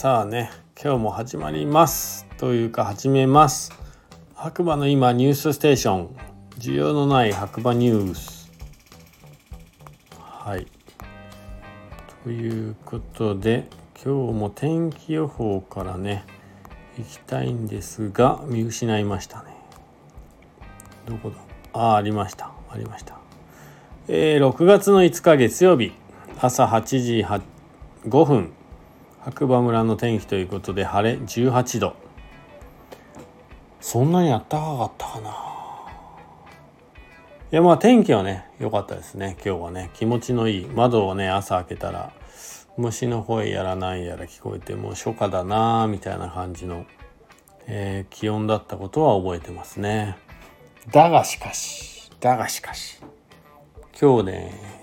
さあね今日も始まりますというか始めます。白馬の今ニュースステーション。需要のない白馬ニュース。はい。ということで今日も天気予報からね行きたいんですが見失いましたね。どこだ？あありました。ありました。えー、6月の5日月曜日朝8時5分。白馬村の天気ということで晴れ18度。そんなにあったかかったかな。いやまあ天気はね良かったですね。今日はね気持ちのいい。窓をね朝開けたら虫の声やらなんやら聞こえてもう初夏だなみたいな感じの、えー、気温だったことは覚えてますね。だがしかしだがしかし今日ね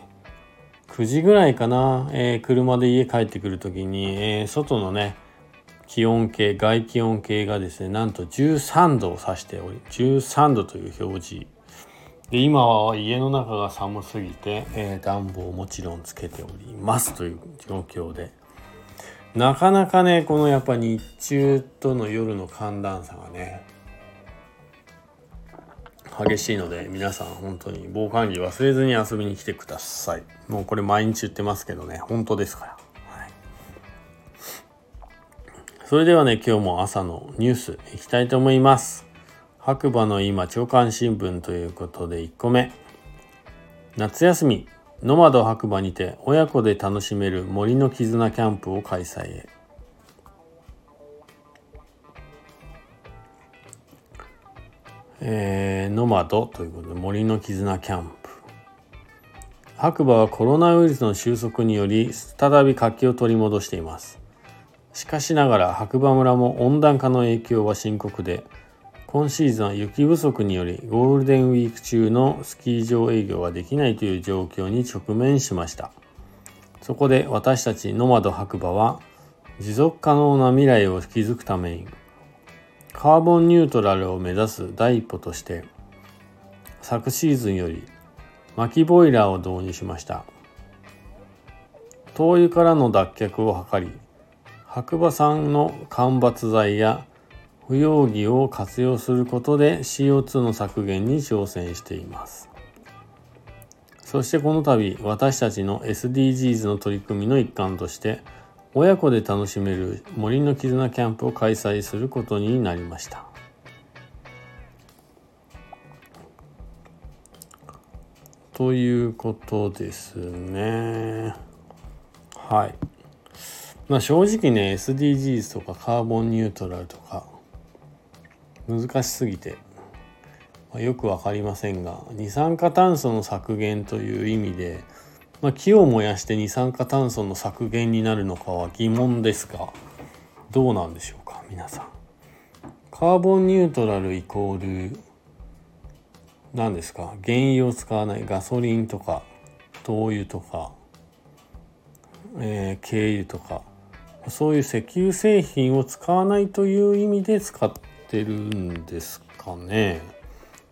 9時ぐらいかな、えー、車で家帰ってくる時に、えー、外のね気温計外気温計がですねなんと13度を指しており13度という表示。で今は家の中が寒すぎて、えー、暖房をもちろんつけております。という状況で。なかなかねこのやっぱ日中との夜の寒暖差がね激しいので皆さん本当に防寒着忘れずに遊びに来てください。もうこれ毎日言ってますけどね。本当ですから、はい、それではね今日も朝のニュースいきたいと思います。白馬の今朝刊新聞ということで1個目。夏休み。ノマド白馬にて親子で楽しめる森の絆キャンプを開催へ。えー、ノマドということで森の絆キャンプ。白馬はコロナウイルスの収束により再び活気を取り戻しています。しかしながら白馬村も温暖化の影響は深刻で今シーズンは雪不足によりゴールデンウィーク中のスキー場営業ができないという状況に直面しました。そこで私たちノマド白馬は持続可能な未来を築くためにカーボンニュートラルを目指す第一歩として昨シーズンより薪ボイラーを導入しました。灯油からの脱却を図り白馬産の間伐材や不要着を活用することで CO2 の削減に挑戦しています。そしてこの度私たちの SDGs の取り組みの一環として親子で楽しめる森の絆キャンプを開催することになりました。ということですね。はい。まあ正直ね SDGs とかカーボンニュートラルとか難しすぎて、まあ、よく分かりませんが二酸化炭素の削減という意味でまあ、木を燃やして二酸化炭素の削減になるのかは疑問ですがどうなんでしょうか皆さん。カーボンニュートラルイコール何ですか？原油を使わないガソリンとか灯油とか、えー、軽油とかそういう石油製品を使わないという意味で使ってるんですかね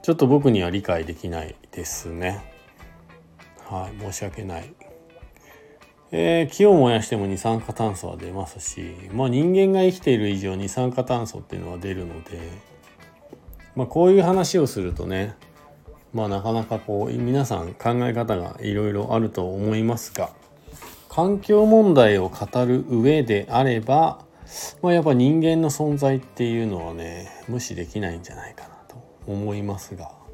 ちょっと僕には理解できないですね。はい、申し訳ない。えー、木を燃やしても二酸化炭素は出ますし、まあ、人間が生きている以上二酸化炭素っていうのは出るので、まあ、こういう話をするとねまあなかなかこう皆さん考え方がいろいろあると思いますが環境問題を語る上であれば、まあ、やっぱ人間の存在っていうのはね無視できないんじゃないかなと思いますが。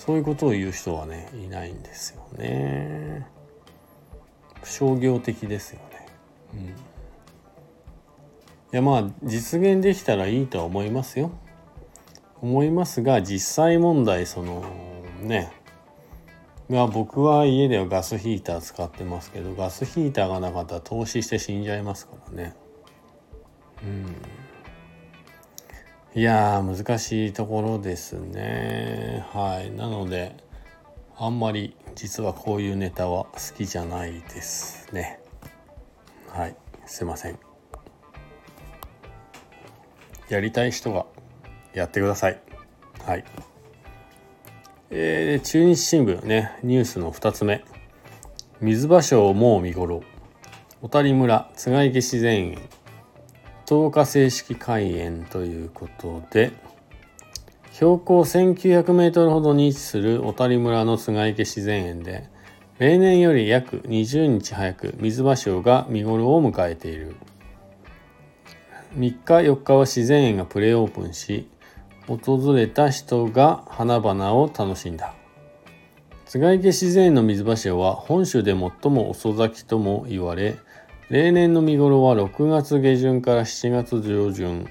そういうことを言う人はねいないんですよね。商業的ですよね。うん。いやまあ実現できたらいいとは思いますよ。思いますが実際問題そのね。まあ僕は家ではガスヒーター使ってますけどガスヒーターがなかったら投資して死んじゃいますからね。うんいや難しいところですね。はい。なのであんまり実はこういうネタは好きじゃないですね。はい。すいません。やりたい人がやってください。はい。えー、中日新聞ねニュースの2つ目。水場賞もう見頃。小谷村津賀池自然園。10日正式開園ということで標高 1900m ほどに位置する小谷村の菅池自然園で例年より約20日早く水芭蕉が見頃を迎えている。3日4日は自然園がプレオープンし訪れた人が花々を楽しんだ。菅池自然園の水芭蕉は本州で最も遅咲きとも言われ例年の見頃は6月下旬から7月上旬。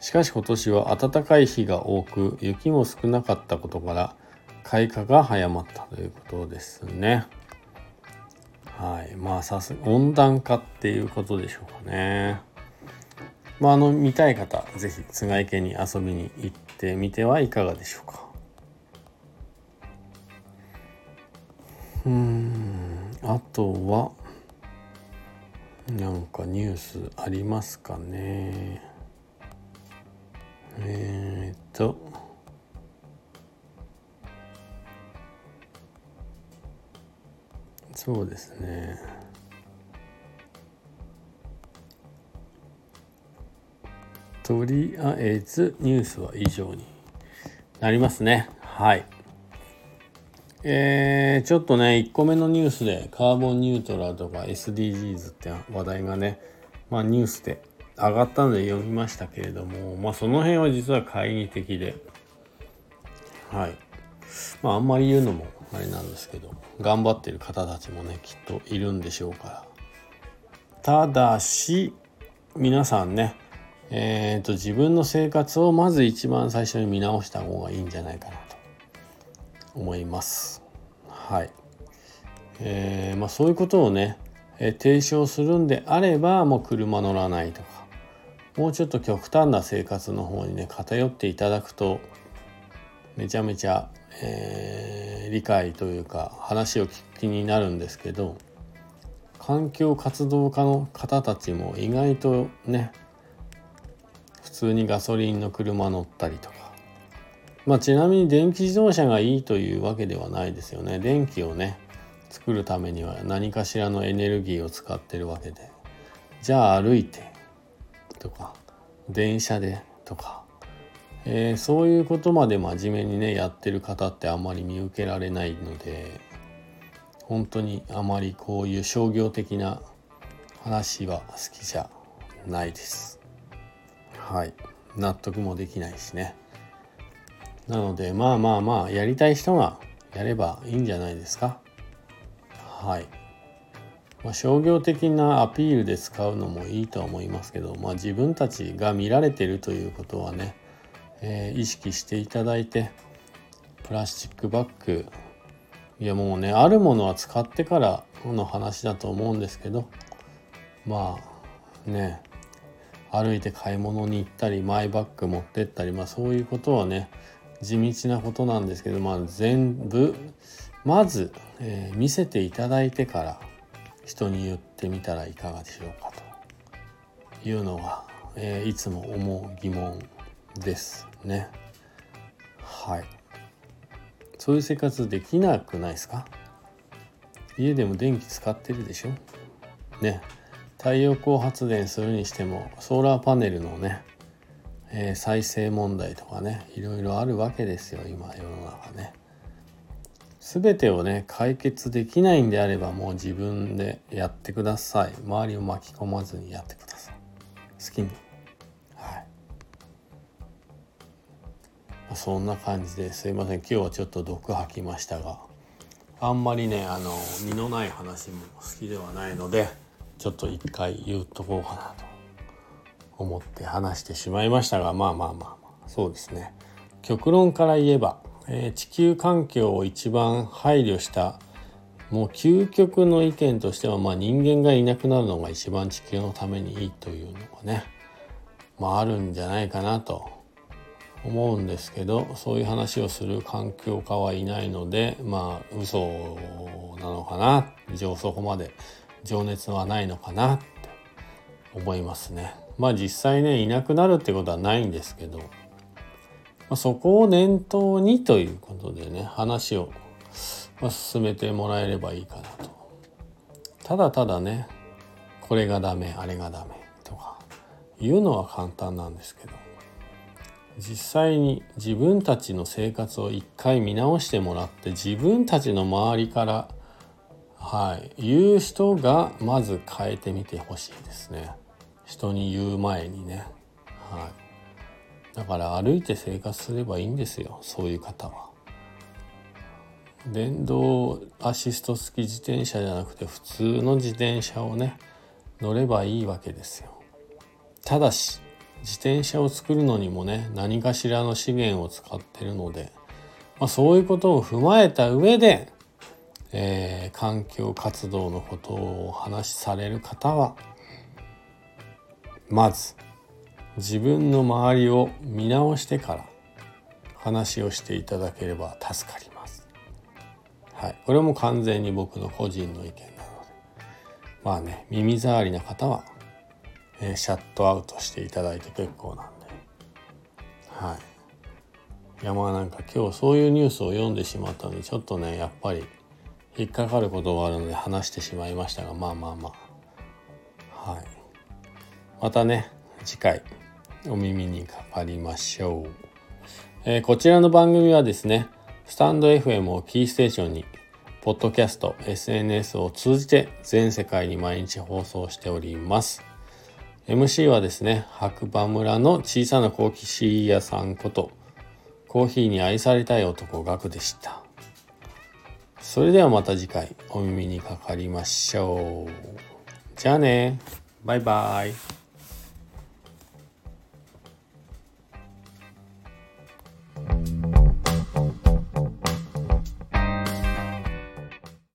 しかし今年は暖かい日が多く雪も少なかったことから開花が早まったということですね。はい。まあさす温暖化っていうことでしょうかね。まああの見たい方是非菅池に遊びに行ってみてはいかがでしょうか。うん。あとはなんかニュースありますかね。えー、っと。そうですね。とりあえずニュースは以上になりますね。はい。えー、ちょっとね1個目のニュースでカーボンニュートラルとか SDGs って話題がねまあニュースで上がったので読みましたけれどもまあその辺は実は懐疑的で。はい。まああんまり言うのもあれなんですけど頑張ってる方たちもねきっといるんでしょうから。ただし皆さんねえーと、自分の生活をまず一番最初に見直した方がいいんじゃないかなと。思います。はい。えー、まあ、そういうことをね、えー、提唱するんであればもう車乗らないとかもうちょっと極端な生活の方にね偏っていただくとめちゃめちゃ、えー、理解というか話を聞く気になるんですけど環境活動家の方たちも意外とね普通にガソリンの車乗ったりとかまあちなみに電気自動車がいいというわけではないですよね電気をね作るためには何かしらのエネルギーを使ってるわけでじゃあ歩いてとか電車でとか、えー、そういうことまで真面目にねやってる方ってあんまり見受けられないので本当にあまりこういう商業的な話は好きじゃないです。はい納得もできないしね。なのでまあまあまあやりたい人がやればいいんじゃないですか。はい。まあ、商業的なアピールで使うのもいいとは思いますけど、まあ、自分たちが見られてるということはね、えー、意識していただいてプラスチックバッグいやもうねあるものは使ってからの話だと思うんですけどまあね歩いて買い物に行ったりマイバッグ持ってったりまあそういうことはね地道なことなんですけどまあ全部まず、えー、見せていただいてから人に言ってみたらいかがでしょうかというのが、えー、いつも思う疑問ですね。はい。そういう生活できなくないですか？家でも電気使ってるでしょ？ね。太陽光発電するにしてもソーラーパネルのね、えー、再生問題とかねいろいろあるわけですよ今世の中ね。全てをね解決できないんであればもう自分でやってください。周りを巻き込まずにやってください。好きに。はい。そんな感じですいません。今日はちょっと毒吐きましたがあんまりねあの身のない話も好きではないのでちょっと一回言うとこうかなと。思って話してしまいましたがまあまあまあまあそうですね。極論から言えばえー、地球環境を一番配慮したもう究極の意見としては、まあ、人間がいなくなるのが一番地球のためにいいというのがね、まあ、あるんじゃないかなと思うんですけどそういう話をする環境家はいないのでまあ嘘なのかなそこまで情熱はないのかな。思いますね。まあ実際ねいなくなるってことはないんですけどまあ、そこを念頭にということでね話を、ま進めてもらえればいいかなとただただねこれがダメあれがダメとか言うのは簡単なんですけど実際に自分たちの生活を一回見直してもらって自分たちの周りからはい。言う人がまず変えてみてほしいですね。人に言う前にね。はい。だから歩いて生活すればいいんですよ。そういう方は。電動アシスト付き自転車じゃなくて普通の自転車をね乗ればいいわけですよ。ただし自転車を作るのにもね何かしらの資源を使ってるので、まあ、そういうことを踏まえた上で、えー、環境活動のことをお話しされる方はまず自分の周りを見直してから話をしていただければ助かります。はい、これも完全に僕の個人の意見なので。まあね耳障りな方はえー、シャットアウトしていただいて結構なんで。はい。いやまあなんか今日そういうニュースを読んでしまったのでちょっとねやっぱり引っかかることがあるので話してしまいましたがまあまあまあ。はい。またね次回お耳にかかりましょう、えー、こちらの番組はですねスタンド FM をキーステーションにポッドキャスト SNS を通じて全世界に毎日放送しております。MC はですね白馬村の小さなコーヒー屋さんことコーヒーに愛されたい男ガクでした。それではまた次回お耳にかかりましょう。じゃあね。バイバイ。